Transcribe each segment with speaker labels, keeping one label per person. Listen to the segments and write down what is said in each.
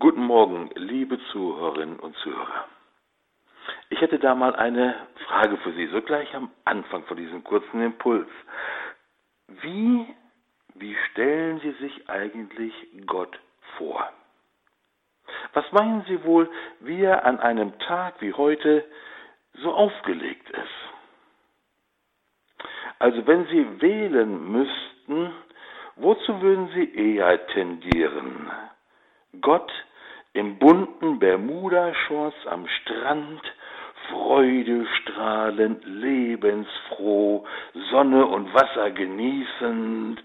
Speaker 1: Guten Morgen, liebe Zuhörerinnen und Zuhörer. Ich hätte da mal eine Frage für Sie, so gleich am Anfang von diesem kurzen Impuls. Wie, wie stellen Sie sich eigentlich Gott vor? Was meinen Sie wohl, wie er an einem Tag wie heute so aufgelegt ist? Also wenn Sie wählen müssten, wozu würden Sie eher tendieren? Gott im bunten Bermuda-Shorts am Strand, freudestrahlend, lebensfroh, Sonne und Wasser genießend,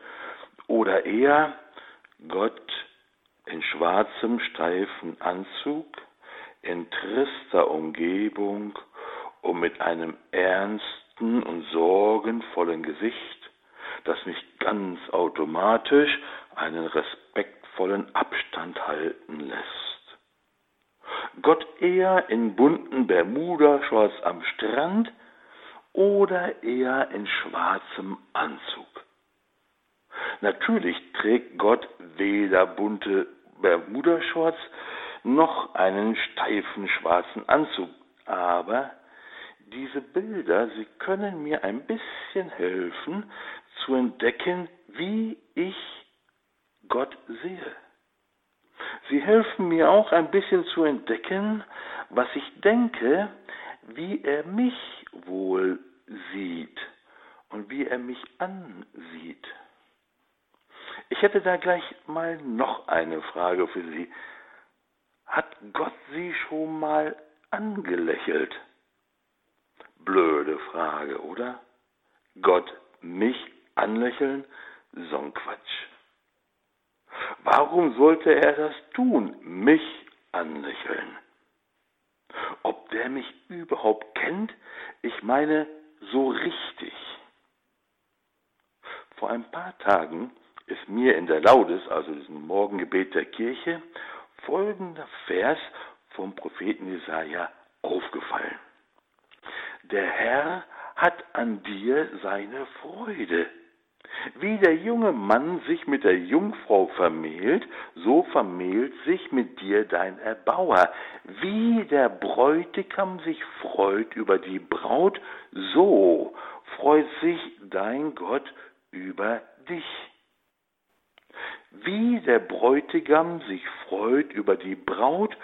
Speaker 1: oder eher Gott in schwarzem, steifen Anzug, in trister Umgebung und mit einem ernsten und sorgenvollen Gesicht, das nicht ganz automatisch einen respektvollen Abstand halten lässt. Gott eher in bunten Bermuda-Shorts am Strand oder eher in schwarzem Anzug? Natürlich trägt Gott weder bunte Bermuda-Shorts noch einen steifen schwarzen Anzug, aber diese Bilder, sie können mir ein bisschen helfen zu entdecken, wie ich Gott sehe. Sie helfen mir auch ein bisschen zu entdecken, was ich denke, wie er mich wohl sieht und wie er mich ansieht. Ich hätte da gleich mal noch eine Frage für Sie. Hat Gott Sie schon mal angelächelt? Blöde Frage, oder? Gott mich anlächeln? So ein Quatsch. Warum sollte er das tun, mich anlächeln? Ob der mich überhaupt kennt? Ich meine, so richtig. Vor ein paar Tagen ist mir in der Laudes, also diesem Morgengebet der Kirche, folgender Vers vom Propheten Jesaja aufgefallen. Der Herr hat an dir seine Freude wie der junge Mann sich mit der Jungfrau vermählt, so vermählt sich mit dir dein Erbauer. Wie der Bräutigam sich freut über die Braut, so freut sich dein Gott über dich. Wie der Bräutigam sich freut über die Braut,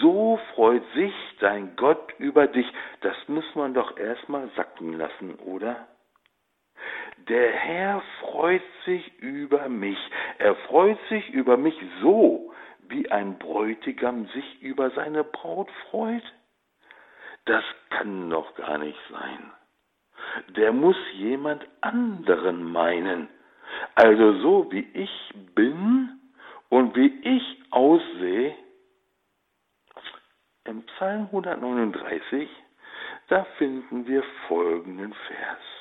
Speaker 1: so freut sich dein Gott über dich. Das muss man doch erstmal sacken lassen, oder? Der Herr freut sich über mich. Er freut sich über mich so, wie ein Bräutigam sich über seine Braut freut. Das kann doch gar nicht sein. Der muss jemand anderen meinen. Also so wie ich bin und wie ich aussehe. Im Psalm 139, da finden wir folgenden Vers.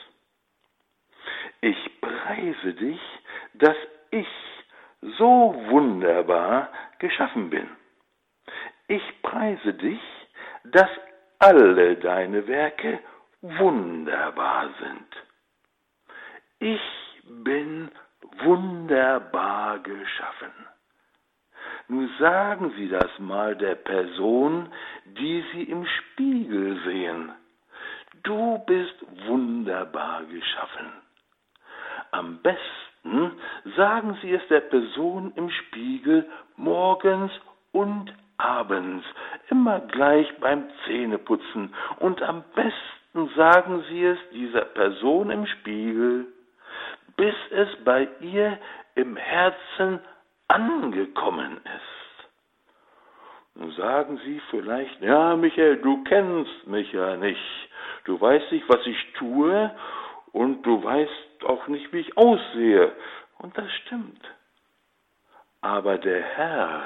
Speaker 1: Ich preise dich, dass ich so wunderbar geschaffen bin. Ich preise dich, dass alle deine Werke wunderbar sind. Ich bin wunderbar geschaffen. Nun sagen Sie das mal der Person, die Sie im Spiegel sehen. Du bist wunderbar geschaffen. Am besten sagen Sie es der Person im Spiegel morgens und abends, immer gleich beim Zähneputzen. Und am besten sagen Sie es dieser Person im Spiegel, bis es bei ihr im Herzen angekommen ist. Nun sagen Sie vielleicht, ja, Michael, du kennst mich ja nicht. Du weißt nicht, was ich tue und du weißt auch nicht, wie ich aussehe. Und das stimmt. Aber der Herr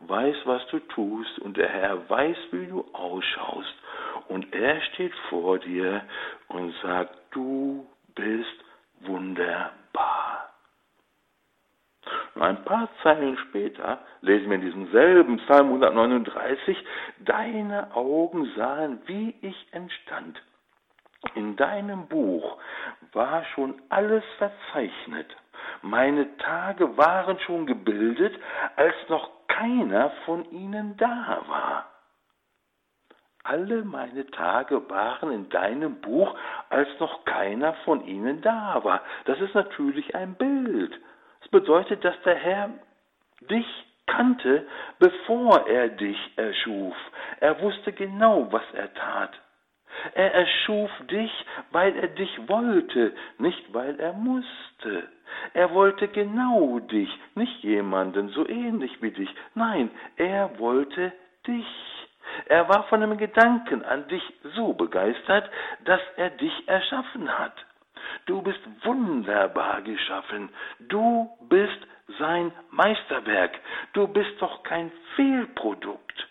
Speaker 1: weiß, was du tust und der Herr weiß, wie du ausschaust. Und er steht vor dir und sagt, du bist wunderbar. ein paar Zeilen später lesen wir in diesem selben Psalm 139, deine Augen sahen, wie ich entstand in deinem Buch war schon alles verzeichnet. Meine Tage waren schon gebildet, als noch keiner von ihnen da war. Alle meine Tage waren in deinem Buch, als noch keiner von ihnen da war. Das ist natürlich ein Bild. Es bedeutet, dass der Herr dich kannte, bevor er dich erschuf. Er wusste genau, was er tat. Er erschuf dich, weil er dich wollte, nicht weil er musste. Er wollte genau dich, nicht jemanden so ähnlich wie dich. Nein, er wollte dich. Er war von dem Gedanken an dich so begeistert, dass er dich erschaffen hat. Du bist wunderbar geschaffen. Du bist sein Meisterwerk. Du bist doch kein Fehlprodukt.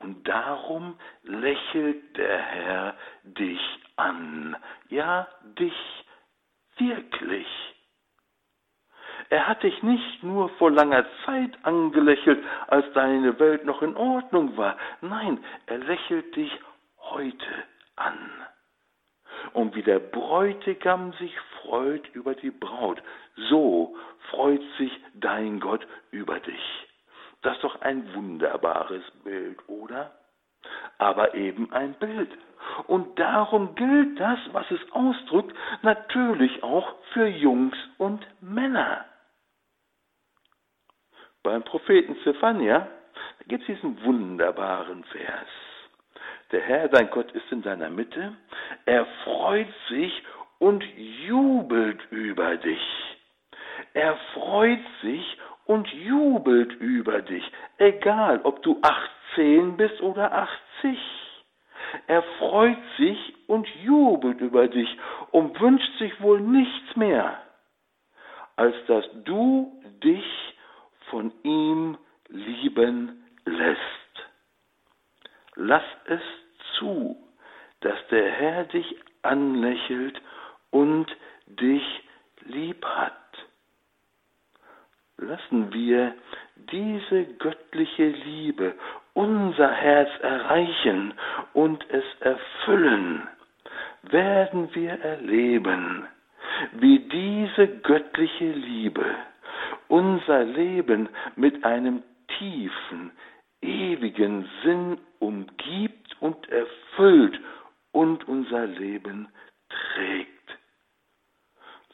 Speaker 1: Und darum lächelt der Herr dich an. Ja, dich wirklich. Er hat dich nicht nur vor langer Zeit angelächelt, als deine Welt noch in Ordnung war. Nein, er lächelt dich heute an. Und wie der Bräutigam sich freut über die Braut, so freut sich dein Gott über dich. Das ist doch ein wunderbares Bild, oder? Aber eben ein Bild. Und darum gilt das, was es ausdrückt, natürlich auch für Jungs und Männer. Beim Propheten Zephania gibt es diesen wunderbaren Vers. Der Herr, dein Gott, ist in deiner Mitte. Er freut sich und jubelt über dich. Er freut sich und jubelt über dich, egal ob du 18 bist oder 80. Er freut sich und jubelt über dich und wünscht sich wohl nichts mehr, als dass du dich von ihm lieben lässt. Lass es zu, dass der Herr dich anlächelt und dich lieb hat lassen wir diese göttliche Liebe unser Herz erreichen und es erfüllen, werden wir erleben, wie diese göttliche Liebe unser Leben mit einem tiefen, ewigen Sinn umgibt und erfüllt und unser Leben trägt.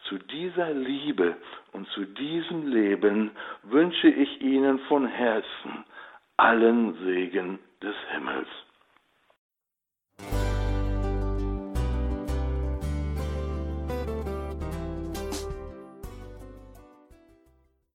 Speaker 1: Zu dieser Liebe und zu diesem Leben wünsche ich Ihnen von Herzen allen Segen des Himmels.